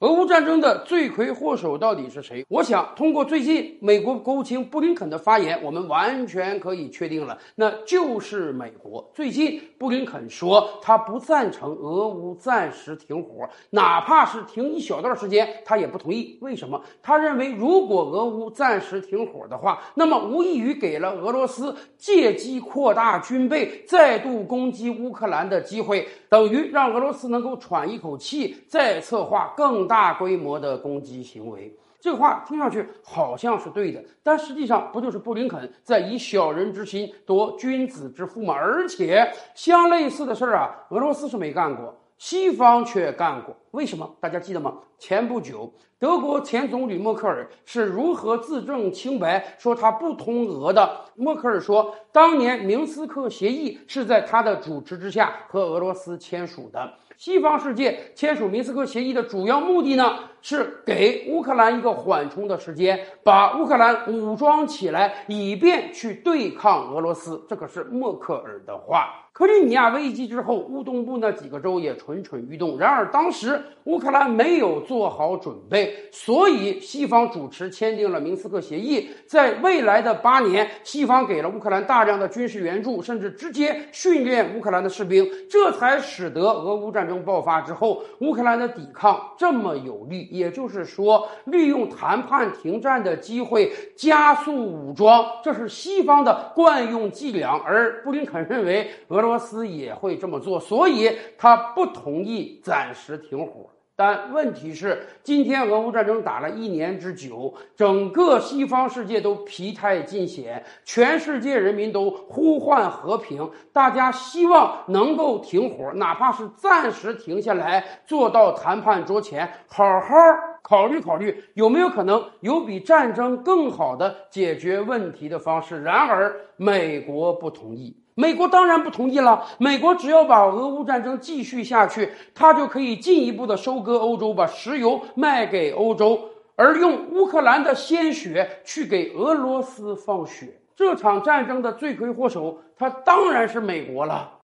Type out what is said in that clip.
俄乌战争的罪魁祸首到底是谁？我想通过最近美国国务卿布林肯的发言，我们完全可以确定了，那就是美国。最近布林肯说他不赞成俄乌暂时停火，哪怕是停一小段时间，他也不同意。为什么？他认为如果俄乌暂时停火的话，那么无异于给了俄罗斯借机扩大军备、再度攻击乌克兰的机会，等于让俄罗斯能够喘一口气，再策划更。大规模的攻击行为，这个话听上去好像是对的，但实际上不就是布林肯在以小人之心夺君子之腹吗？而且相类似的事儿啊，俄罗斯是没干过，西方却干过。为什么？大家记得吗？前不久，德国前总理默克尔是如何自证清白，说他不通俄的？默克尔说，当年明斯克协议是在他的主持之下和俄罗斯签署的。西方世界签署明斯克协议的主要目的呢，是给乌克兰一个缓冲的时间，把乌克兰武装起来，以便去对抗俄罗斯。这可是默克尔的话。克里米亚危机之后，乌东部那几个州也出蠢蠢欲动。然而当时乌克兰没有做好准备，所以西方主持签订了明斯克协议。在未来的八年，西方给了乌克兰大量的军事援助，甚至直接训练乌克兰的士兵，这才使得俄乌战争爆发之后，乌克兰的抵抗这么有力。也就是说，利用谈判停战的机会加速武装，这是西方的惯用伎俩。而布林肯认为俄。罗斯也会这么做，所以他不同意暂时停火。但问题是，今天俄乌战争打了一年之久，整个西方世界都疲态尽显，全世界人民都呼唤和平，大家希望能够停火，哪怕是暂时停下来，坐到谈判桌前，好好考虑考虑有没有可能有比战争更好的解决问题的方式。然而，美国不同意。美国当然不同意了。美国只要把俄乌战争继续下去，他就可以进一步的收割欧洲，把石油卖给欧洲，而用乌克兰的鲜血去给俄罗斯放血。这场战争的罪魁祸首，他当然是美国了。